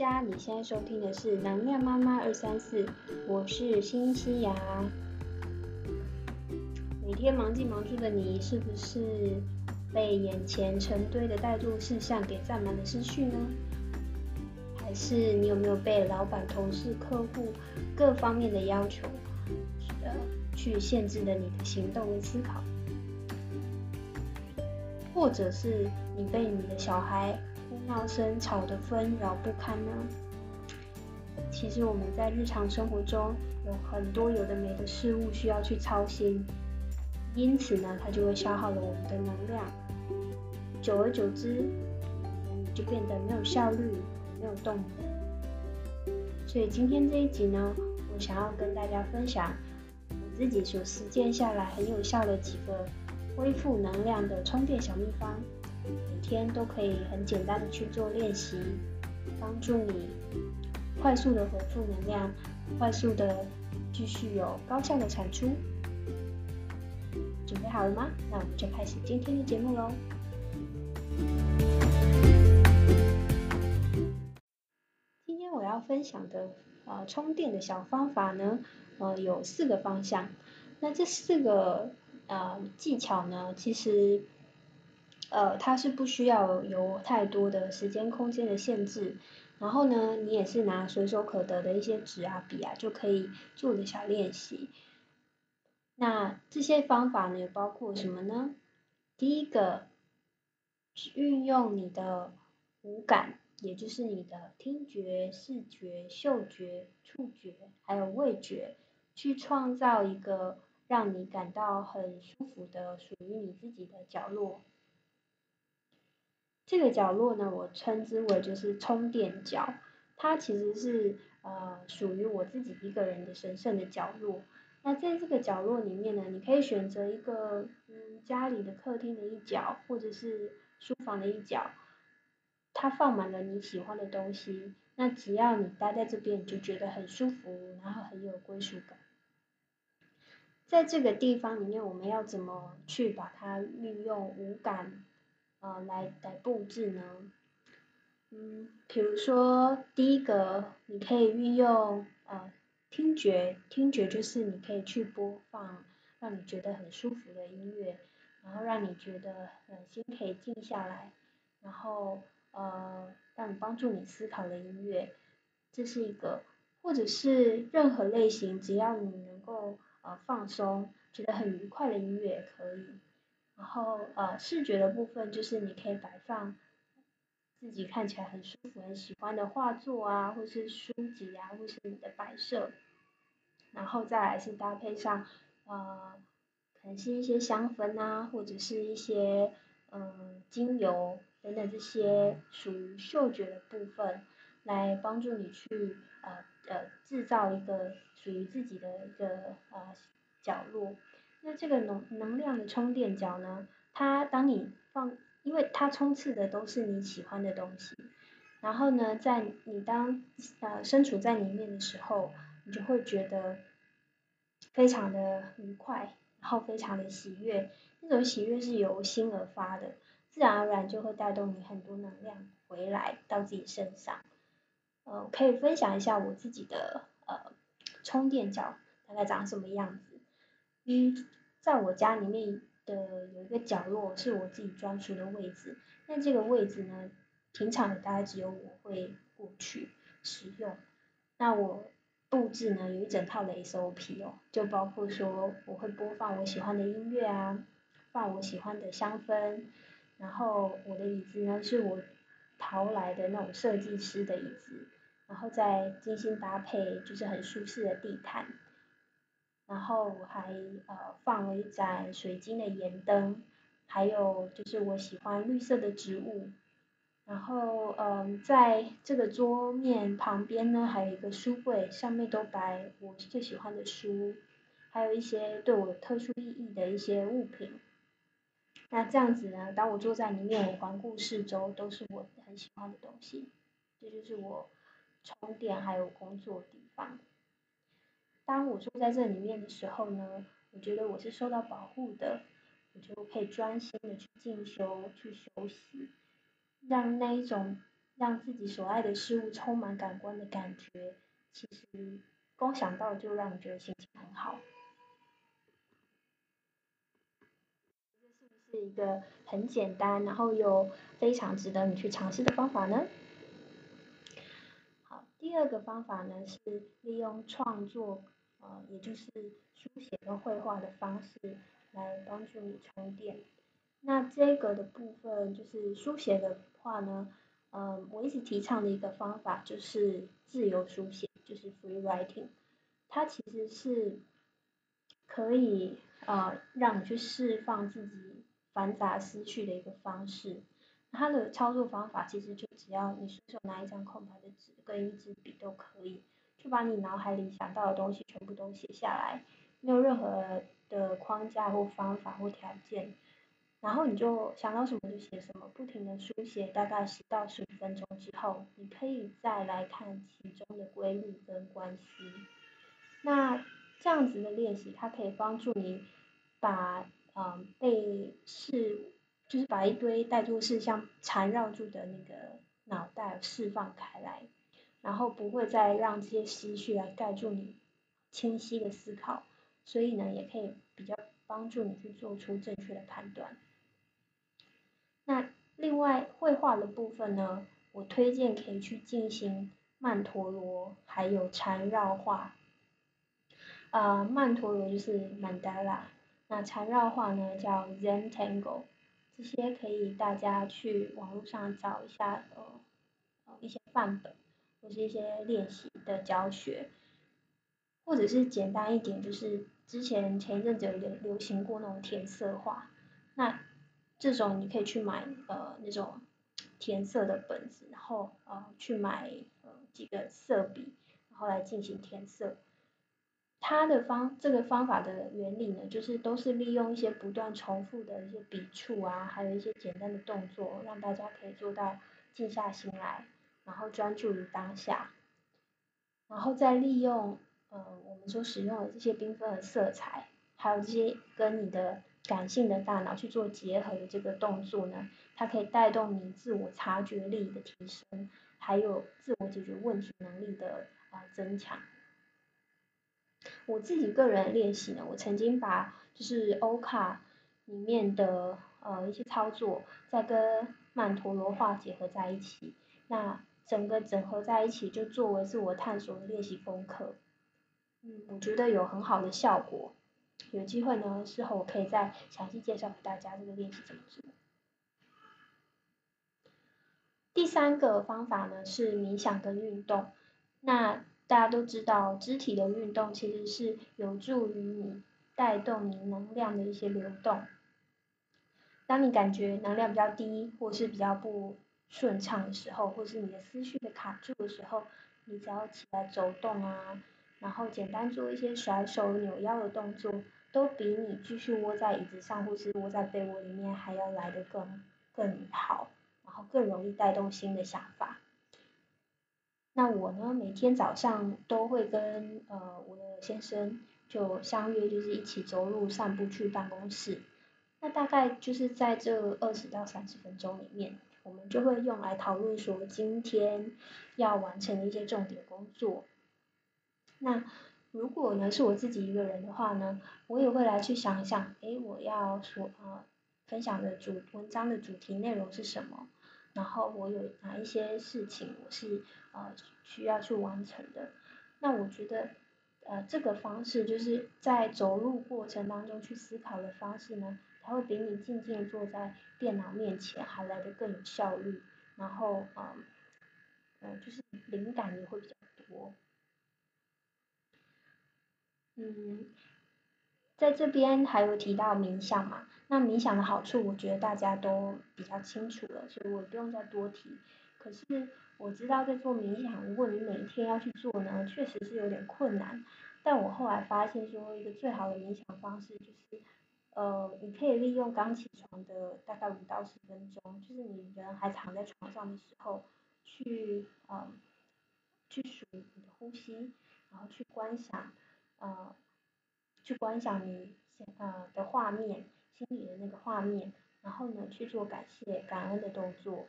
家，你现在收听的是能量妈妈二三四，我是新西亚。每天忙进忙出的你，是不是被眼前成堆的待做事项给占满了思绪呢？还是你有没有被老板、同事、客户各方面的要求，呃，去限制了你的行动跟思考？或者是你被你的小孩闹声吵得纷扰不堪呢？其实我们在日常生活中有很多有的没的事物需要去操心，因此呢，它就会消耗了我们的能量，久而久之，就变得没有效率、没有动力。所以今天这一集呢，我想要跟大家分享我自己所实践下来很有效的几个。恢复能量的充电小秘方，每天都可以很简单的去做练习，帮助你快速的恢复能量，快速的继续有高效的产出。准备好了吗？那我们就开始今天的节目喽。今天我要分享的呃充电的小方法呢，呃有四个方向。那这四个。呃，技巧呢，其实，呃，它是不需要有太多的时间空间的限制，然后呢，你也是拿随手可得的一些纸啊、笔啊就可以做的小练习。那这些方法呢，包括什么呢？第一个，运用你的五感，也就是你的听觉、视觉、嗅觉、触觉，还有味觉，去创造一个。让你感到很舒服的属于你自己的角落。这个角落呢，我称之为就是充电角，它其实是呃属于我自己一个人的神圣的角落。那在这个角落里面呢，你可以选择一个嗯家里的客厅的一角，或者是书房的一角，它放满了你喜欢的东西。那只要你待在这边，你就觉得很舒服，然后很有归属感。在这个地方里面，我们要怎么去把它利用五感呃来来布置呢？嗯，比如说第一个，你可以运用呃听觉，听觉就是你可以去播放让你觉得很舒服的音乐，然后让你觉得呃心可以静下来，然后呃让你帮助你思考的音乐，这是一个，或者是任何类型，只要你能够。呃，放松，觉得很愉快的音乐也可以。然后呃，视觉的部分就是你可以摆放自己看起来很舒服、很喜欢的画作啊，或是书籍啊，或是你的摆设。然后再来是搭配上呃，可能是一些香氛啊，或者是一些嗯精油等等这些属于嗅觉的部分，来帮助你去呃呃制造一个。属于自己的一个呃角落，那这个能能量的充电角呢，它当你放，因为它充斥的都是你喜欢的东西，然后呢，在你当呃身处在里面的时候，你就会觉得非常的愉快，然后非常的喜悦，那种喜悦是由心而发的，自然而然就会带动你很多能量回来到自己身上。呃，可以分享一下我自己的呃。充电角大概长什么样子？嗯，在我家里面的有一个角落是我自己专属的位置。那这个位置呢，平常大概只有我会过去使用。那我布置呢有一整套的 SOP 哦，就包括说我会播放我喜欢的音乐啊，放我喜欢的香氛，然后我的椅子呢是我淘来的那种设计师的椅子。然后再精心搭配，就是很舒适的地毯，然后还呃放了一盏水晶的盐灯，还有就是我喜欢绿色的植物，然后嗯在这个桌面旁边呢，还有一个书柜，上面都摆我最喜欢的书，还有一些对我特殊意义的一些物品。那这样子呢，当我坐在里面，我环顾四周，都是我很喜欢的东西，这就是我。充电还有工作的地方。当我坐在这里面的时候呢，我觉得我是受到保护的，我就可以专心的去进修、去休息，让那一种让自己所爱的事物充满感官的感觉，其实光想到就让你觉得心情很好。这是不是一个很简单，然后又非常值得你去尝试的方法呢？好，第二个方法呢是利用创作，呃，也就是书写跟绘画的方式来帮助你充电。那这个的部分就是书写的话呢，嗯，我一直提倡的一个方法就是自由书写，就是 free writing。它其实是可以呃让你去释放自己繁杂思绪的一个方式。它的操作方法其实就只要你随手拿一张空白的纸跟一支笔都可以，就把你脑海里想到的东西全部都写下来，没有任何的框架或方法或条件。然后你就想到什么就写什么，不停的书写，大概十到十五分钟之后，你可以再来看其中的规律跟关系。那这样子的练习，它可以帮助你把嗯被事，就是把一堆带入事项缠绕住的那个脑袋释放开来，然后不会再让这些思绪来盖住你清晰的思考，所以呢，也可以比较帮助你去做出正确的判断。那另外绘画的部分呢，我推荐可以去进行曼陀罗，还有缠绕画。呃，曼陀罗就是 Mandala，那缠绕画呢叫 Zentangle，这些可以大家去网络上找一下呃一些范本，或是一些练习的教学，或者是简单一点，就是之前前一阵子有流流行过那种填色画，那。这种你可以去买呃那种填色的本子，然后呃去买呃几个色笔，然后来进行填色。它的方这个方法的原理呢，就是都是利用一些不断重复的一些笔触啊，还有一些简单的动作，让大家可以做到静下心来，然后专注于当下，然后再利用呃我们所使用的这些缤纷的色彩，还有这些跟你的。感性的大脑去做结合的这个动作呢，它可以带动你自我察觉力的提升，还有自我解决问题能力的啊增强。我自己个人练习呢，我曾经把就是欧卡里面的呃一些操作，再跟曼陀罗画结合在一起，那整个整合在一起，就作为自我探索的练习功课。嗯，我觉得有很好的效果。有机会呢，事后我可以再详细介绍给大家这个练习怎么做。第三个方法呢是冥想跟运动。那大家都知道，肢体的运动其实是有助于你带动你能量的一些流动。当你感觉能量比较低，或是比较不顺畅的时候，或是你的思绪被卡住的时候，你只要起来走动啊。然后简单做一些甩手、扭腰的动作，都比你继续窝在椅子上或是窝在被窝里面还要来得更更好，然后更容易带动新的想法。那我呢，每天早上都会跟呃我的先生就相约，就是一起走路散步去办公室。那大概就是在这二十到三十分钟里面，我们就会用来讨论说今天要完成的一些重点工作。那如果呢是我自己一个人的话呢，我也会来去想一想，诶，我要说呃分享的主文章的主题内容是什么，然后我有哪一些事情我是呃需要去完成的。那我觉得呃这个方式就是在走路过程当中去思考的方式呢，它会比你静静坐在电脑面前还来得更有效率，然后呃呃就是灵感也会比较多。嗯，在这边还有提到冥想嘛？那冥想的好处，我觉得大家都比较清楚了，所以我不用再多提。可是我知道在做冥想，如果你每一天要去做呢，确实是有点困难。但我后来发现说，一个最好的冥想方式就是，呃，你可以利用刚起床的大概五到十分钟，就是你人还躺在床上的时候，去呃，去数你的呼吸，然后去观想。呃，去观想你呃的画面，心里的那个画面，然后呢去做感谢、感恩的动作。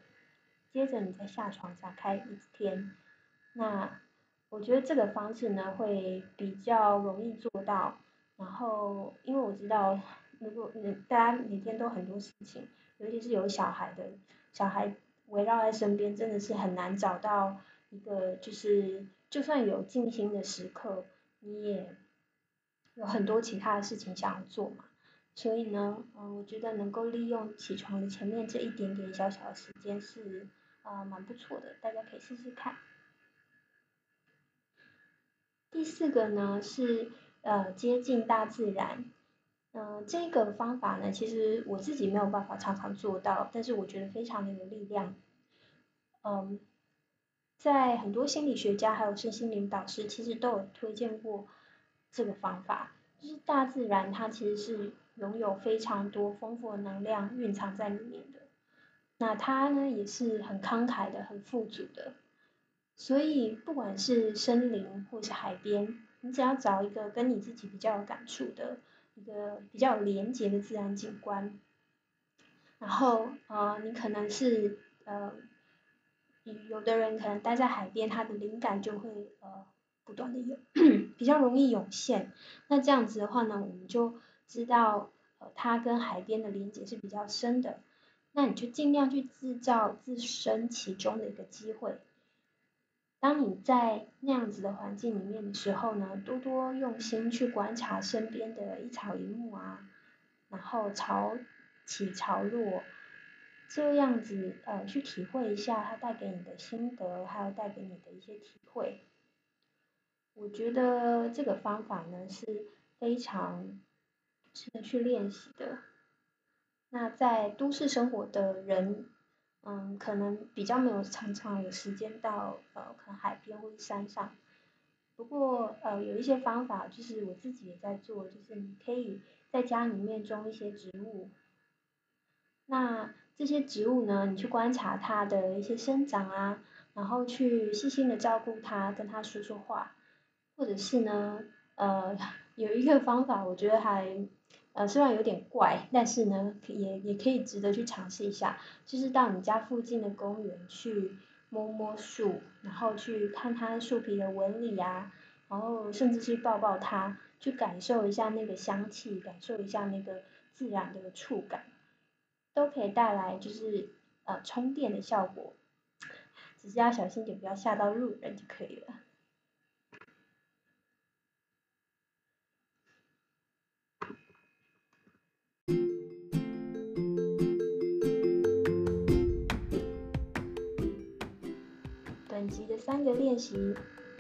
接着你再下床展开一天。那我觉得这个方式呢会比较容易做到。然后因为我知道，如果你大家每天都很多事情，尤其是有小孩的，小孩围绕在身边，真的是很难找到一个就是，就算有静心的时刻，你也有很多其他的事情想要做嘛。所以呢，嗯，我觉得能够利用起床的前面这一点点小小的时间是，啊，蛮不错的，大家可以试试看。第四个呢是，呃，接近大自然。嗯，这个方法呢，其实我自己没有办法常常做到，但是我觉得非常的有力量。嗯，在很多心理学家还有身心灵导师，其实都有推荐过这个方法，就是大自然它其实是。拥有非常多丰富的能量蕴藏在里面的，那它呢也是很慷慨的、很富足的。所以不管是森林或是海边，你只要找一个跟你自己比较有感触的一个比较有连结的自然景观，然后呃你可能是呃有的人可能待在海边，他的灵感就会呃不断的涌，比较容易涌现。那这样子的话呢，我们就。知道呃它跟海边的连接是比较深的，那你就尽量去制造自身其中的一个机会。当你在那样子的环境里面的时候呢，多多用心去观察身边的一草一木啊，然后潮起潮落，这样子呃去体会一下它带给你的心得，还有带给你的一些体会。我觉得这个方法呢是非常。值得去练习的。那在都市生活的人，嗯，可能比较没有常常有时间到呃，可能海边或者山上。不过呃，有一些方法，就是我自己也在做，就是你可以在家里面种一些植物。那这些植物呢，你去观察它的一些生长啊，然后去细心的照顾它，跟它说说话，或者是呢，呃，有一个方法，我觉得还。呃，虽然有点怪，但是呢，也也可以值得去尝试一下。就是到你家附近的公园去摸摸树，然后去看它树皮的纹理啊，然后甚至去抱抱它，去感受一下那个香气，感受一下那个自然的触感，都可以带来就是呃充电的效果。只是要小心点，不要吓到路人就可以了。三个练习，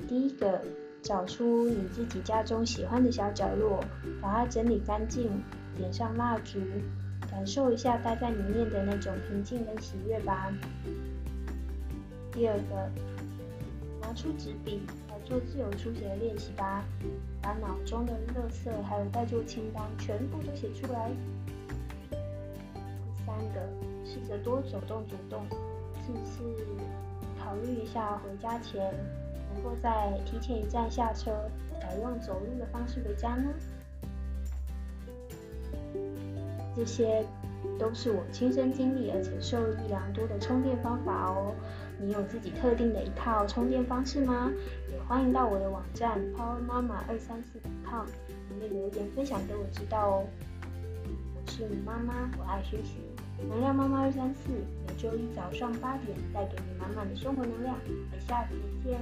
第一个，找出你自己家中喜欢的小角落，把它整理干净，点上蜡烛，感受一下待在里面的那种平静跟喜悦吧。第二个，拿出纸笔来做自由书写的练习吧，把脑中的乐色还有待做清单全部都写出来。第三个，试着多走动走动，是不是？考虑一下，回家前能够在提前一站下车，改用走路的方式回家呢？这些都是我亲身经历而且受益良多的充电方法哦。你有自己特定的一套充电方式吗？也欢迎到我的网站 powermama 二三四 com 里面留言分享给我知道哦。我是你妈妈，我爱学习。能量妈妈二三四，每周一早上八点带给你满满的生活能量。我们下期见。